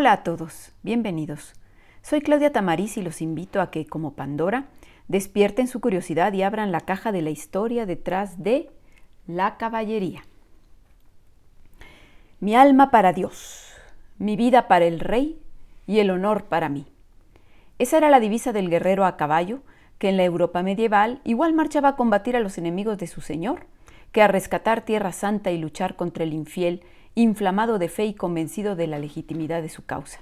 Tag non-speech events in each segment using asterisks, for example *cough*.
Hola a todos, bienvenidos. Soy Claudia Tamariz y los invito a que, como Pandora, despierten su curiosidad y abran la caja de la historia detrás de la caballería. Mi alma para Dios, mi vida para el rey y el honor para mí. Esa era la divisa del guerrero a caballo que en la Europa medieval igual marchaba a combatir a los enemigos de su señor que a rescatar Tierra Santa y luchar contra el infiel, inflamado de fe y convencido de la legitimidad de su causa.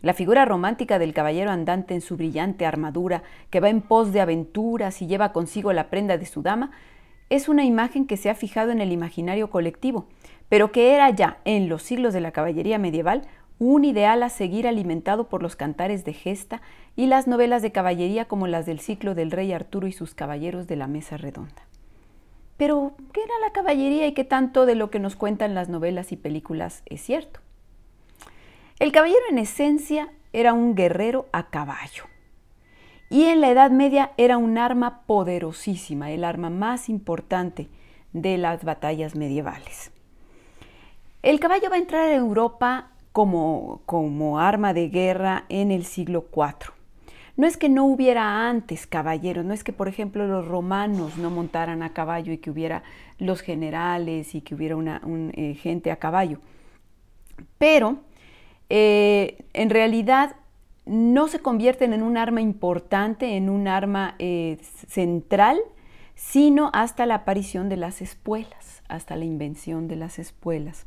La figura romántica del caballero andante en su brillante armadura, que va en pos de aventuras y lleva consigo la prenda de su dama, es una imagen que se ha fijado en el imaginario colectivo, pero que era ya, en los siglos de la caballería medieval, un ideal a seguir alimentado por los cantares de gesta y las novelas de caballería como las del ciclo del rey Arturo y sus caballeros de la mesa redonda. Pero, ¿qué era la caballería y qué tanto de lo que nos cuentan las novelas y películas es cierto? El caballero en esencia era un guerrero a caballo. Y en la Edad Media era un arma poderosísima, el arma más importante de las batallas medievales. El caballo va a entrar a Europa como, como arma de guerra en el siglo IV. No es que no hubiera antes caballeros, no es que, por ejemplo, los romanos no montaran a caballo y que hubiera los generales y que hubiera eh, gente a caballo. Pero eh, en realidad no se convierten en un arma importante, en un arma eh, central, sino hasta la aparición de las espuelas, hasta la invención de las espuelas.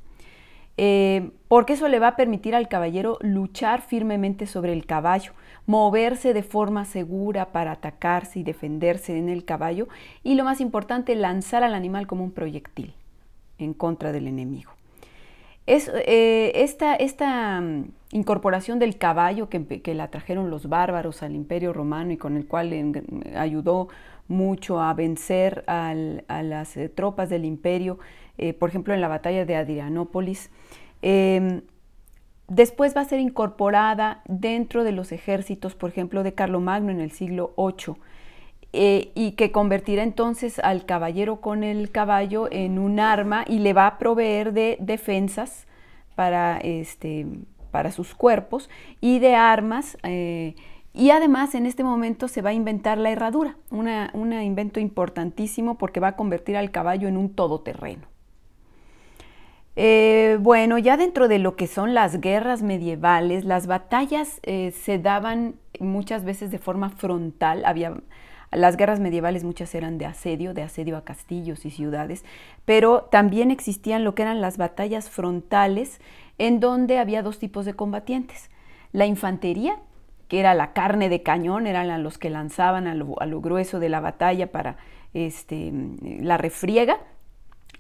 Porque eso le va a permitir al caballero luchar firmemente sobre el caballo, moverse de forma segura para atacarse y defenderse en el caballo y lo más importante, lanzar al animal como un proyectil en contra del enemigo. Es, eh, esta, mm, incorporación del caballo que, la trajeron los bárbaros al imperio romano y con el cual ayudó mucho a vencer a las eh, tropas del imperio, eh, por ejemplo en la batalla de Adrianópolis, em, Después va a ser incorporada dentro de los ejércitos, por ejemplo, de Carlomagno en el siglo VIII, eh, y que convertirá entonces al caballero con el caballo en un arma y le va a proveer de defensas para, este, para sus cuerpos y de armas. Eh, y además en este momento se va a inventar la herradura, un invento importantísimo porque va a convertir al caballo en un todoterreno. Eh, bueno, ya dentro de lo que son las guerras medievales, las batallas eh, se daban muchas veces de forma frontal. Había, las guerras medievales muchas eran de asedio, de asedio a castillos y ciudades, pero también existían lo que eran las batallas frontales, en donde había dos tipos de combatientes. La infantería, que era la carne de cañón, eran los que lanzaban a lo, grueso de la batalla para este, la refriega,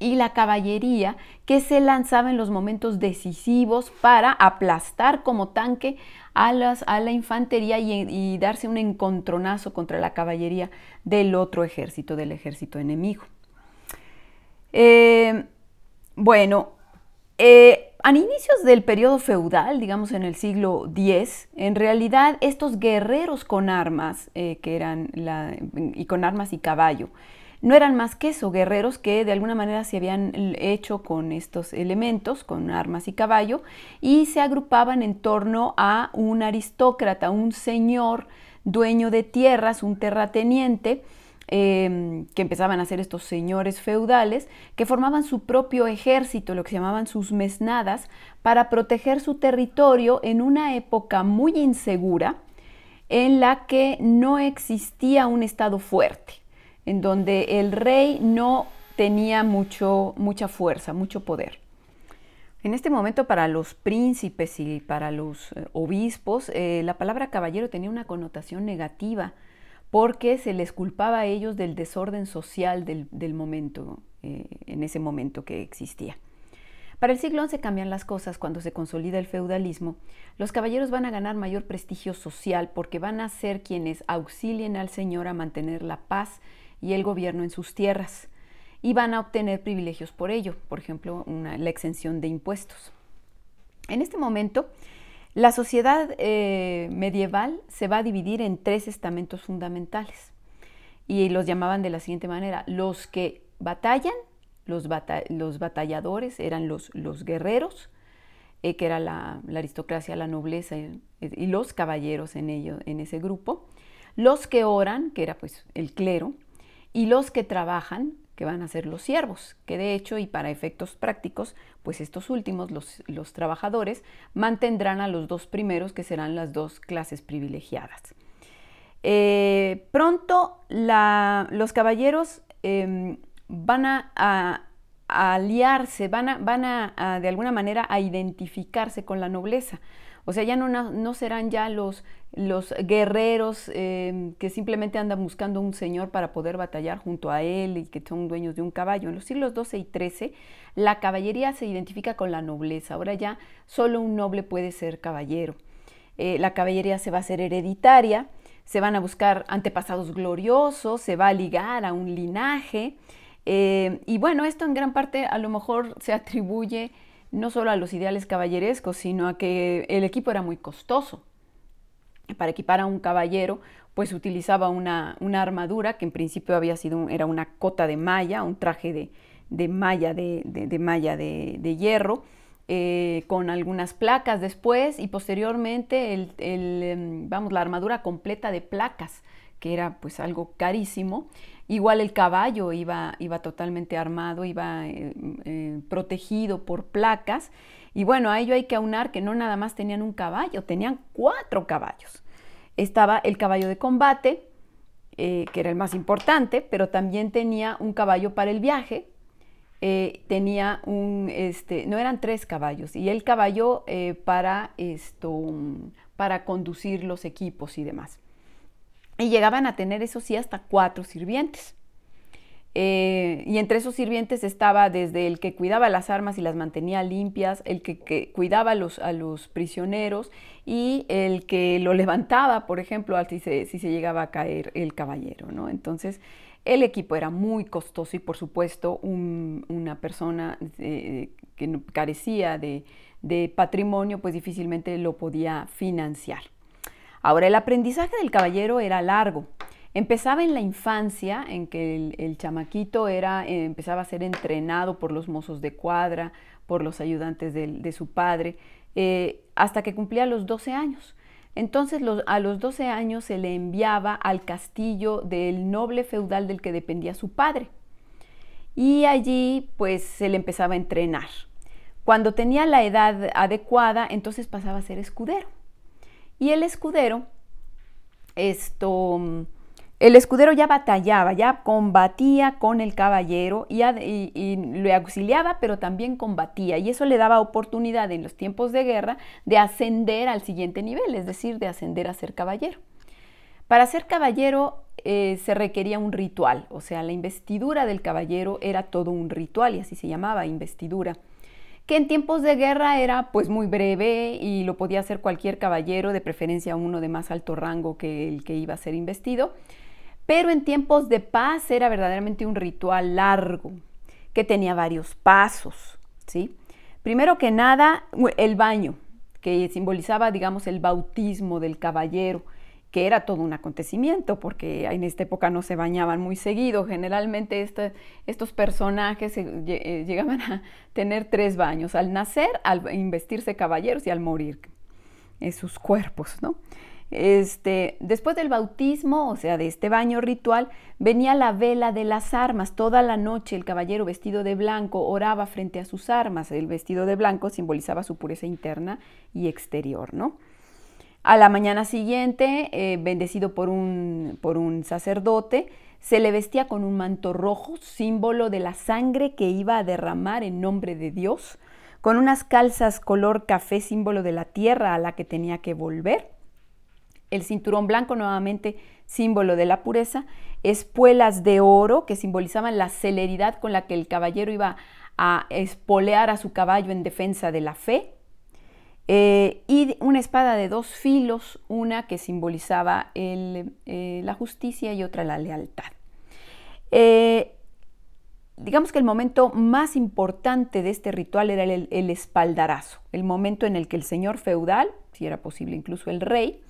y la caballería que se lanzaba en los momentos decisivos para aplastar como tanque a, la infantería y, darse un encontronazo contra la caballería del otro ejército, del ejército enemigo. Eh, bueno, eh, a inicios del periodo feudal, digamos en el siglo X, en realidad estos guerreros con armas, eh, que eran y con armas y caballo, no eran más que eso, guerreros que de alguna manera se habían hecho con estos elementos, con armas y caballo, y se agrupaban en torno a un aristócrata, un señor dueño de tierras, un terrateniente, em, que empezaban a ser estos señores feudales, que formaban su propio ejército, lo que se llamaban sus mesnadas, para proteger su territorio en una época muy insegura en la que no existía un Estado fuerte en donde el rey no tenía mucho, mucha fuerza, mucho poder. En este momento para los príncipes y para los eh, obispos, eh, la palabra caballero tenía una connotación negativa porque se les culpaba a ellos del desorden social del, momento, eh, en ese momento que existía. Para el siglo XI cambian las cosas cuando se consolida el feudalismo. Los caballeros van a ganar mayor prestigio social porque van a ser quienes auxilien al Señor a mantener la paz y el gobierno en sus tierras y van a obtener privilegios por ello, por ejemplo, la exención de impuestos. En este momento, la sociedad eh, medieval se va a dividir en tres estamentos fundamentales y los llamaban de la siguiente manera, los que batallan, los, batalladores eran los, los guerreros, que era la, aristocracia, la nobleza y, y, los caballeros en, ello, en ese grupo, los que oran, que era pues el clero, y los que trabajan, que van a ser los siervos, que de hecho y para efectos prácticos, pues estos últimos, los, los trabajadores, mantendrán a los dos primeros, que serán las dos clases privilegiadas. Eh, pronto los caballeros em, van a, aliarse, van, a, van a, de alguna manera a identificarse con la nobleza. O sea, ya no, no serán ya los, los guerreros em, que simplemente andan buscando un señor para poder batallar junto a él y que son dueños de un caballo. En los siglos XII y XIII, la caballería se identifica con la nobleza. Ahora ya solo un noble puede ser caballero. Eh, la caballería se va a hacer hereditaria, se van a buscar antepasados gloriosos, se va a ligar a un linaje. Eh, y bueno, esto en gran parte a lo mejor se atribuye no solo a los ideales caballerescos, sino a que el equipo era muy costoso. Para equipar a un caballero, pues utilizaba una, armadura que en principio había sido, era una cota de malla, un traje de, malla, de, malla de, hierro, eh, con algunas placas después y posteriormente el, em, vamos, la armadura completa de placas, que era pues algo carísimo. Igual el caballo iba, iba totalmente armado, iba eh, eh, protegido por placas. Y bueno, a ello hay que aunar que no nada más tenían un caballo, tenían cuatro caballos. Estaba el caballo de combate, eh, que era el más importante, pero también tenía un caballo para el viaje, tenía un, este, no eran tres caballos, y el caballo para, esto, para conducir los equipos y demás. Y llegaban a tener, eso sí, hasta cuatro sirvientes. Eh, y entre esos sirvientes estaba desde el que cuidaba las armas y las mantenía limpias, el que, cuidaba a los, a los, prisioneros y el que lo levantaba, por ejemplo, si se, si se llegaba a caer el caballero. ¿no? Entonces, el equipo era muy costoso y, por supuesto, una persona eh, que carecía de, de patrimonio, pues difícilmente lo podía financiar. Ahora, el aprendizaje del caballero era largo. Empezaba en la infancia, en que el, chamaquito era, eh, empezaba a ser entrenado por los mozos de cuadra, por los ayudantes de, su padre, eh, hasta que cumplía los 12 años. Entonces a los 12 años se le enviaba al castillo del noble feudal del que dependía su padre. Y allí pues se le empezaba a entrenar. Cuando tenía la edad adecuada, entonces pasaba a ser escudero. Y el escudero, esto, el escudero ya batallaba, ya combatía con el caballero y, y, le auxiliaba, pero también combatía. Y eso le daba oportunidad en los tiempos de guerra de ascender al siguiente nivel, es decir, de ascender a ser caballero. Para ser caballero eh, se requería un ritual, o sea, la investidura del caballero era todo un ritual y así se llamaba investidura que en tiempos de guerra era pues muy breve y lo podía hacer cualquier caballero, de preferencia uno de más alto rango que el que iba a ser investido, pero en tiempos de paz era verdaderamente un ritual largo, que tenía varios pasos, ¿sí? Primero que nada, el baño, que simbolizaba, digamos, el bautismo del caballero, que era todo un acontecimiento, porque en esta época no se bañaban muy seguido. Generalmente estos personajes eh, llegaban a tener tres baños, al nacer, al investirse caballeros y al morir, en sus cuerpos, ¿no? Este, después del bautismo, o sea, de este baño ritual, venía la vela de las armas. Toda la noche el caballero vestido de blanco oraba frente a sus armas. El vestido de blanco simbolizaba su pureza interna y exterior, ¿no? A la mañana siguiente, eh, bendecido por un, por un sacerdote, se le vestía con un manto rojo, símbolo de la sangre que iba a derramar en nombre de Dios, con unas calzas color café, símbolo de la tierra a la que tenía que volver. El cinturón blanco, nuevamente símbolo de la pureza, espuelas de oro que simbolizaban la celeridad con la que el caballero iba a espolear a su caballo en defensa de la fe. Eh, y una espada de dos filos, una que simbolizaba eh, la justicia y otra la lealtad. Eh, digamos que el momento más importante de este ritual era el, el, espaldarazo, el momento en el que el señor feudal, si era posible incluso el rey,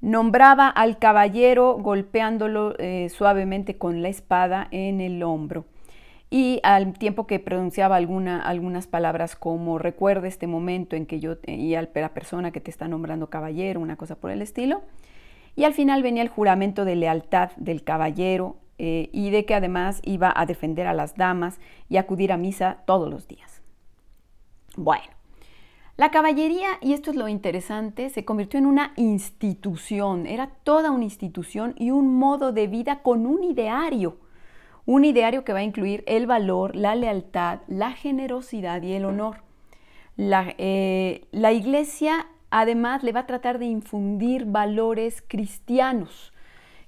nombraba al caballero golpeándolo suavemente con la espada en el hombro. Y al tiempo que pronunciaba alguna, algunas palabras como recuerda este momento en que yo y a la persona que te está nombrando caballero, una cosa por el estilo. Y al final venía el juramento de lealtad del caballero eh, y de que además iba a defender a las damas y acudir a misa todos los días. Bueno, la caballería, y esto es lo interesante, se convirtió en una institución, era toda una institución y un modo de vida con un ideario un ideario que va a incluir el valor, la lealtad, la generosidad y el honor. La, eh, la iglesia además le va a tratar de infundir valores cristianos,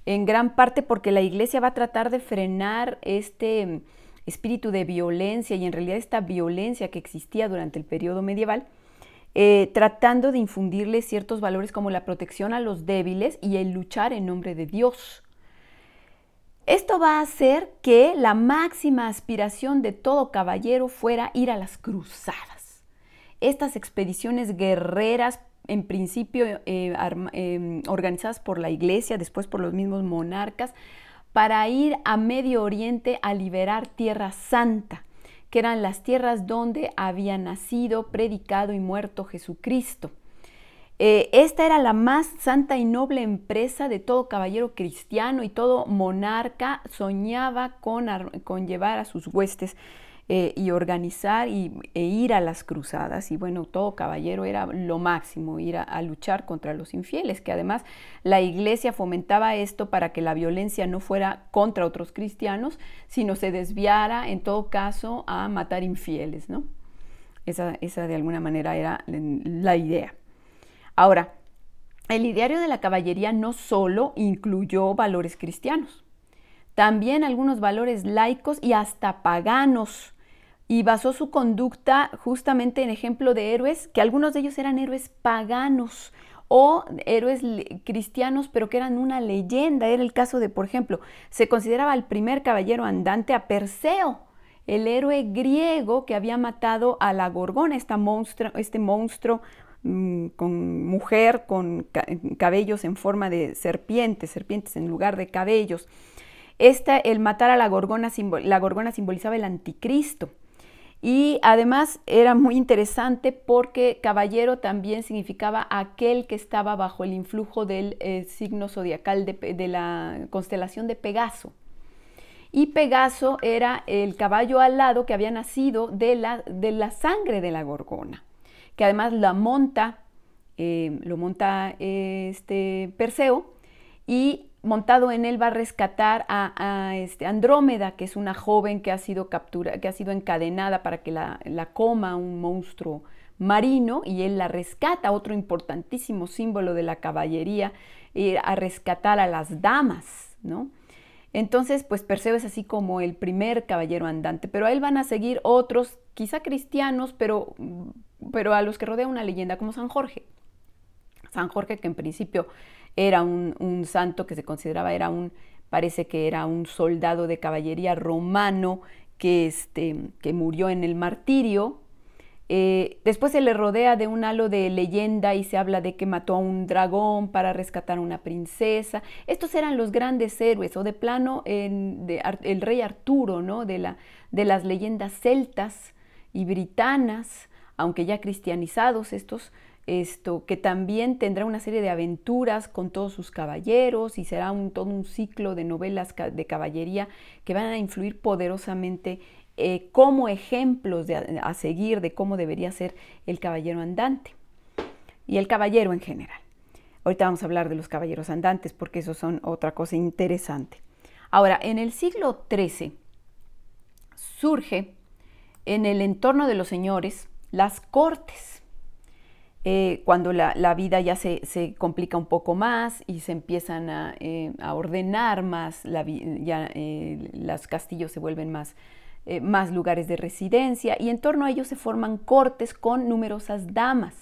en gran parte porque la iglesia va a tratar de frenar este espíritu de violencia y en realidad esta violencia que existía durante el periodo medieval, eh, tratando de infundirle ciertos valores como la protección a los débiles y el luchar en nombre de Dios. Esto va a hacer que la máxima aspiración de todo caballero fuera ir a las cruzadas. Estas expediciones guerreras, en principio eh, em, organizadas por la iglesia, después por los mismos monarcas, para ir a Medio Oriente a liberar Tierra Santa, que eran las tierras donde había nacido, predicado y muerto Jesucristo. Eh, esta era la más santa y noble empresa de todo caballero cristiano y todo monarca soñaba con, llevar a sus huestes eh, y organizar y, e ir a las cruzadas. Y bueno, todo caballero era lo máximo, ir a, luchar contra los infieles, que además la iglesia fomentaba esto para que la violencia no fuera contra otros cristianos, sino se desviara en todo caso a matar infieles, ¿no? esa de alguna manera era la idea. Ahora, el ideario de la caballería no solo incluyó valores cristianos, también algunos valores laicos y hasta paganos, y basó su conducta justamente en ejemplo de héroes, que algunos de ellos eran héroes paganos o héroes cristianos, pero que eran una leyenda. Era el caso de, por ejemplo, se consideraba el primer caballero andante a Perseo, el héroe griego que había matado a la Gorgona, este monstruo Mm, con mujer con cabellos en forma de serpientes, serpientes en lugar de cabellos. Esta, el matar a la gorgona, la gorgona simbolizaba el anticristo. Y además era muy interesante porque caballero también significaba aquel que estaba bajo el influjo del eh, signo zodiacal de, la constelación de Pegaso. Y Pegaso era el caballo alado que había nacido de la sangre de la gorgona que además la monta, eh, lo monta este Perseo y montado en él va a rescatar a, este Andrómeda, que es una joven que ha sido captura, que ha sido encadenada para que la, coma un monstruo marino y él la rescata, otro importantísimo símbolo de la caballería, a rescatar a las damas, ¿no? Entonces, pues Perseo es así como el primer caballero andante, pero a él van a seguir otros, quizá cristianos, pero, pero a los que rodea una leyenda como San Jorge. San Jorge, que en principio era un, santo que se consideraba, era un, parece que era un soldado de caballería romano que, este, que murió en el martirio, eh, después se le rodea de un halo de leyenda y se habla de que mató a un dragón para rescatar a una princesa. Estos eran los grandes héroes, o de plano el rey Arturo, ¿no? de, la, de las leyendas celtas y britanas, aunque ya cristianizados estos, esto, que también tendrá una serie de aventuras con todos sus caballeros y será todo un ciclo de novelas de caballería que van a influir poderosamente eh, como ejemplos a seguir de cómo debería ser el caballero andante y el caballero en general. Ahorita vamos a hablar de los caballeros andantes porque eso son otra cosa interesante. Ahora, en el siglo XIII surge en el entorno de los señores las cortes. Eh, cuando la, vida ya se, complica un poco más y se empiezan a, eh, ordenar más, ya los castillos se vuelven más eh, más lugares de residencia y en torno a ellos se forman cortes con numerosas damas.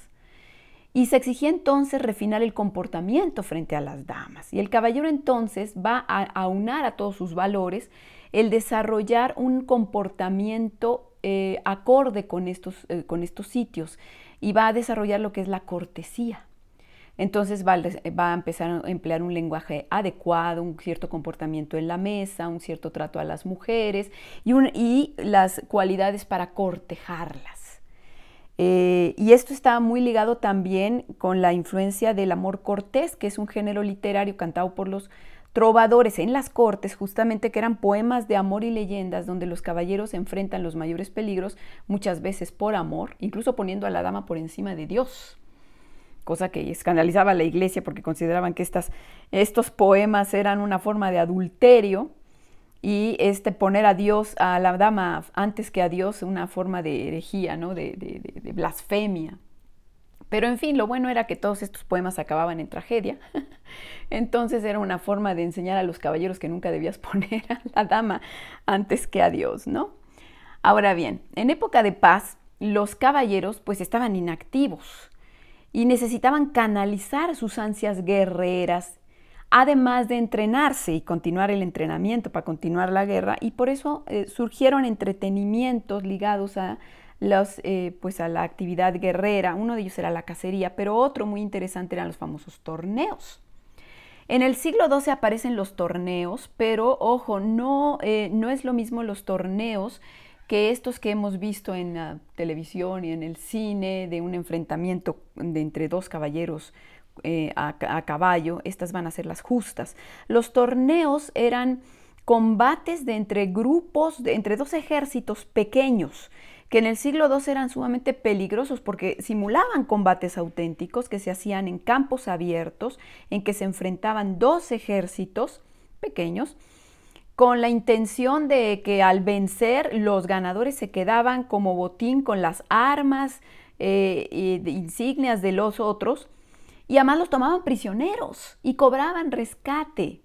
Y se exigía entonces refinar el comportamiento frente a las damas. Y el caballero entonces va a aunar a todos sus valores el desarrollar un comportamiento eh, acorde con estos, eh, con estos sitios y va a desarrollar lo que es la cortesía. entonces va, a empezar a emplear un lenguaje adecuado, un cierto comportamiento en la mesa, un cierto trato a las mujeres y, las cualidades para cortejarlas. Eh, y esto está muy ligado también con la influencia del amor cortés, que es un género literario cantado por los trovadores en las cortes, justamente que eran poemas de amor y leyendas donde los caballeros enfrentan los mayores peligros, muchas veces por amor, incluso poniendo a la dama por encima de Dios cosa que escandalizaba a la iglesia porque consideraban que estas, estos poemas eran una forma de adulterio y este poner a Dios, a la dama antes que a Dios, una forma de herejía, ¿no? de, de blasfemia. Pero en fin, lo bueno era que todos estos poemas acababan en tragedia. *laughs* Entonces era una forma de enseñar a los caballeros que nunca debías *laughs* poner a la dama antes que a Dios, ¿no? Ahora bien, en época de paz, los caballeros pues estaban inactivos y necesitaban canalizar sus ansias guerreras, además de entrenarse y continuar el entrenamiento para continuar la guerra, y por eso eh, surgieron entretenimientos ligados a, los, eh, pues a la actividad guerrera. Uno de ellos era la cacería, pero otro muy interesante eran los famosos torneos. En el siglo XII aparecen los torneos, pero ojo, no, eh, no es lo mismo los torneos que estos que hemos visto en la televisión y en el cine de un enfrentamiento entre dos caballeros eh, a, caballo, estas van a ser las justas. Los torneos eran combates de entre grupos, de entre dos ejércitos pequeños, que en el siglo II eran sumamente peligrosos porque simulaban combates auténticos que se hacían en campos abiertos, en que se enfrentaban dos ejércitos pequeños con la intención de que al vencer los ganadores se quedaban como botín con las armas e insignias de los otros y además los tomaban prisioneros y cobraban rescate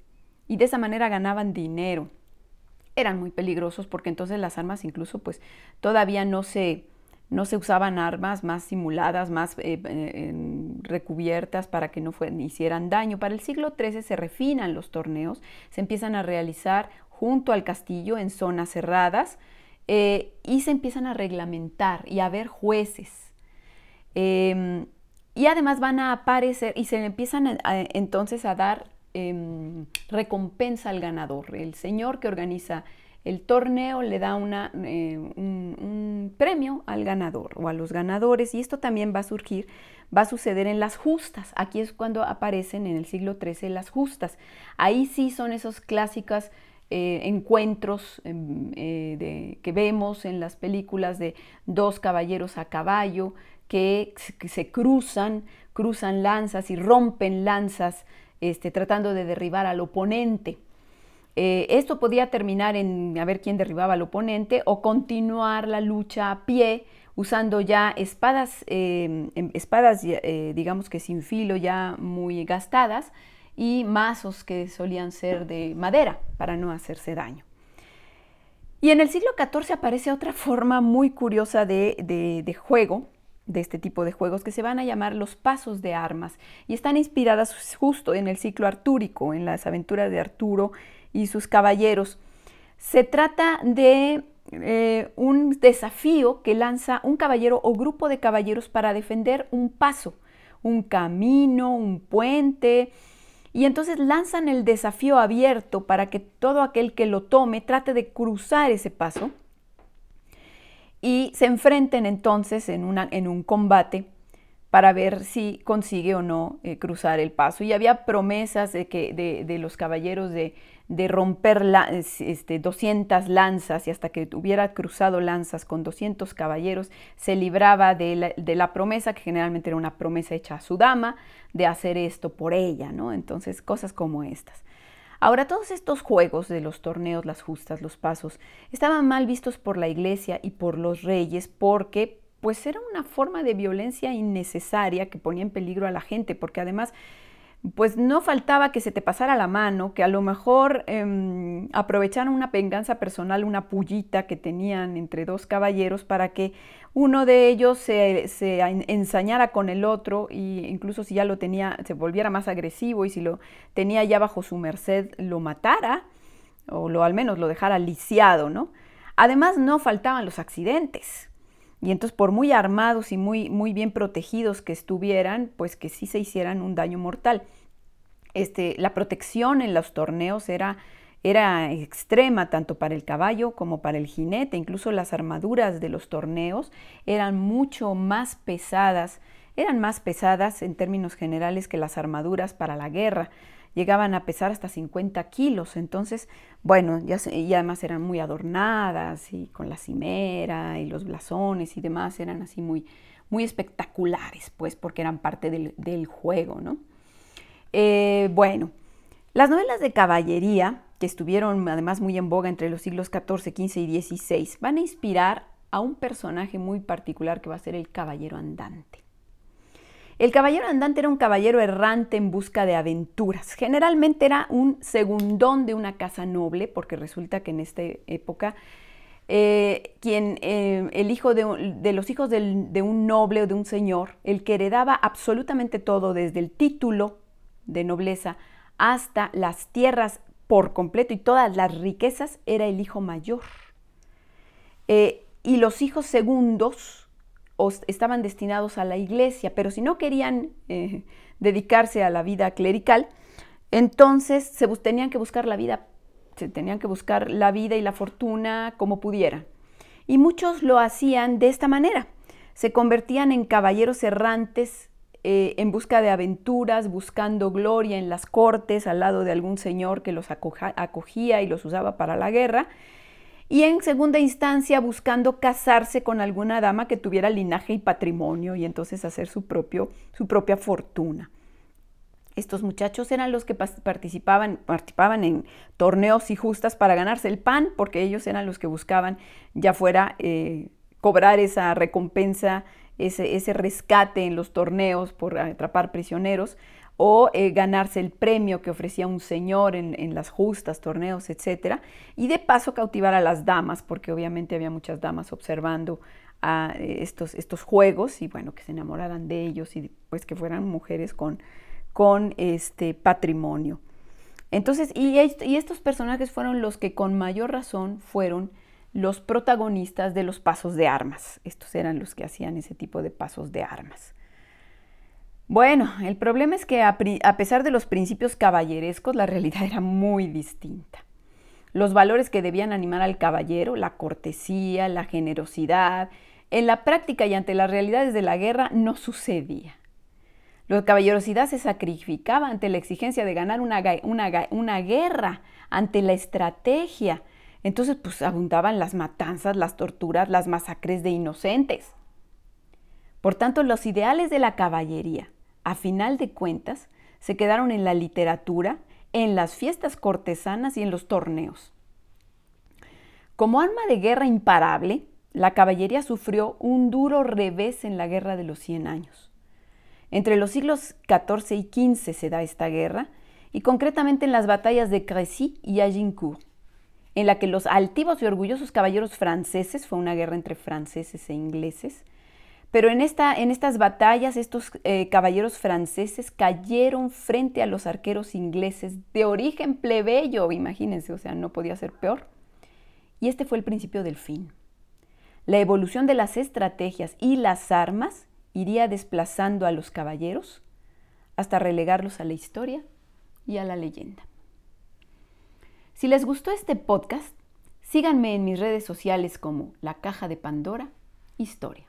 y de esa manera ganaban dinero. Eran muy peligrosos porque entonces las armas incluso pues todavía no se, no se usaban armas más simuladas, más eh, recubiertas para que no hicieran daño. Para el siglo XIII se refinan los torneos, se empiezan a realizar junto al castillo en zonas cerradas eh, y se empiezan a reglamentar y a ver jueces. Em, y además van a aparecer y se empiezan entonces a dar em, recompensa al ganador. El señor que organiza el torneo le da una, eh, un, premio al ganador o a los ganadores y esto también va a surgir, va a suceder en las justas. Aquí es cuando aparecen en el siglo XIII las justas. Ahí sí son esos clásicas eh, encuentros em, eh, que vemos en las películas de dos caballeros a caballo que, se cruzan, cruzan lanzas y rompen lanzas este, tratando de derribar al oponente. Eh, esto podía terminar en a ver quién derribaba al oponente o continuar la lucha a pie usando ya espadas, em, espadas digamos que sin filo ya muy gastadas, y mazos que solían ser de madera para no hacerse daño. Y en el siglo XIV aparece otra forma muy curiosa de, juego, de este tipo de juegos, que se van a llamar los pasos de armas, y están inspiradas justo en el ciclo artúrico, en las aventuras de Arturo y sus caballeros. Se trata de eh, un desafío que lanza un caballero o grupo de caballeros para defender un paso, un camino, un puente, y entonces lanzan el desafío abierto para que todo aquel que lo tome trate de cruzar ese paso y se enfrenten entonces en, una, en un combate para ver si consigue o no eh, cruzar el paso. Y había promesas de, que, de, los caballeros de, romper la, este, 200 lanzas y hasta que hubiera cruzado lanzas con 200 caballeros se libraba de la, de la, promesa, que generalmente era una promesa hecha a su dama, de hacer esto por ella, ¿no? Entonces, cosas como estas. Ahora, todos estos juegos de los torneos, las justas, los pasos, estaban mal vistos por la iglesia y por los reyes porque pues era una forma de violencia innecesaria que ponía en peligro a la gente, porque además pues no faltaba que se te pasara la mano, que a lo mejor eh, aprovecharon una venganza personal, una pullita que tenían entre dos caballeros para que uno de ellos se, se, ensañara con el otro e incluso si ya lo tenía, se volviera más agresivo y si lo tenía ya bajo su merced, lo matara o lo, al menos lo dejara lisiado, ¿no? Además no faltaban los accidentes. Y entonces, por muy armados y muy, muy bien protegidos que estuvieran, pues que sí se hicieran un daño mortal. Este, la protección en los torneos era, era extrema tanto para el caballo como para el jinete. Incluso las armaduras de los torneos eran mucho más pesadas, eran más pesadas en términos generales que las armaduras para la guerra llegaban a pesar hasta 50 kilos. Entonces, bueno, y además eran muy adornadas y con la cimera y los blasones y demás eran así muy, muy espectaculares, pues, porque eran parte del, juego, ¿no? Eh, bueno, las novelas de caballería, que estuvieron además muy en boga entre los siglos XIV, XV y XVI, van a inspirar a un personaje muy particular que va a ser el caballero andante. El caballero andante era un caballero errante en busca de aventuras. Generalmente era un segundón de una casa noble, porque resulta que en esta época eh, quien, eh, el hijo de, los hijos de un noble o de un señor, el que heredaba absolutamente todo, desde el título de nobleza hasta las tierras por completo y todas las riquezas, era el hijo mayor. Eh, y los hijos segundos, estaban destinados a la iglesia, pero si no querían eh, dedicarse a la vida clerical, entonces se tenían que buscar la vida, se tenían que buscar la vida y la fortuna como pudieran. Y muchos lo hacían de esta manera. Se convertían en caballeros errantes eh, en busca de aventuras, buscando gloria en las cortes al lado de algún señor que los acogía y los usaba para la guerra y en segunda instancia buscando casarse con alguna dama que tuviera linaje y patrimonio y entonces hacer su, propio, su propia fortuna. Estos muchachos eran los que participaban, participaban en torneos y justas para ganarse el pan, porque ellos eran los que buscaban ya fuera eh, cobrar esa recompensa, ese, ese rescate en los torneos por atrapar prisioneros, o eh, ganarse el premio que ofrecía un señor en, las justas, torneos, etc. Y de paso cautivar a las damas, porque obviamente había muchas damas observando a eh, estos, estos juegos y bueno, que se enamoraran de ellos y pues que fueran mujeres con, con este patrimonio. Entonces, y, y estos personajes fueron los que con mayor razón fueron los protagonistas de los pasos de armas. Estos eran los que hacían ese tipo de pasos de armas. Bueno, el problema es que a, pesar de los principios caballerescos, la realidad era muy distinta. Los valores que debían animar al caballero, la cortesía, la generosidad, en la práctica y ante las realidades de la guerra no sucedía. La caballerosidad se sacrificaba ante la exigencia de ganar una, una guerra, ante la estrategia. Entonces, pues abundaban las matanzas, las torturas, las masacres de inocentes. Por tanto, los ideales de la caballería, a final de cuentas, se quedaron en la literatura, en las fiestas cortesanas y en los torneos. Como arma de guerra imparable, la caballería sufrió un duro revés en la Guerra de los Cien Años. Entre los siglos XIV y XV se da esta guerra, y concretamente en las batallas de Crécy y Agincourt, en la que los altivos y orgullosos caballeros franceses, fue una guerra entre franceses e ingleses, pero en, esta, en estas batallas estos eh, caballeros franceses cayeron frente a los arqueros ingleses de origen plebeyo, imagínense, o sea, no podía ser peor. Y este fue el principio del fin. La evolución de las estrategias y las armas iría desplazando a los caballeros hasta relegarlos a la historia y a la leyenda. Si les gustó este podcast, síganme en mis redes sociales como La Caja de Pandora Historia.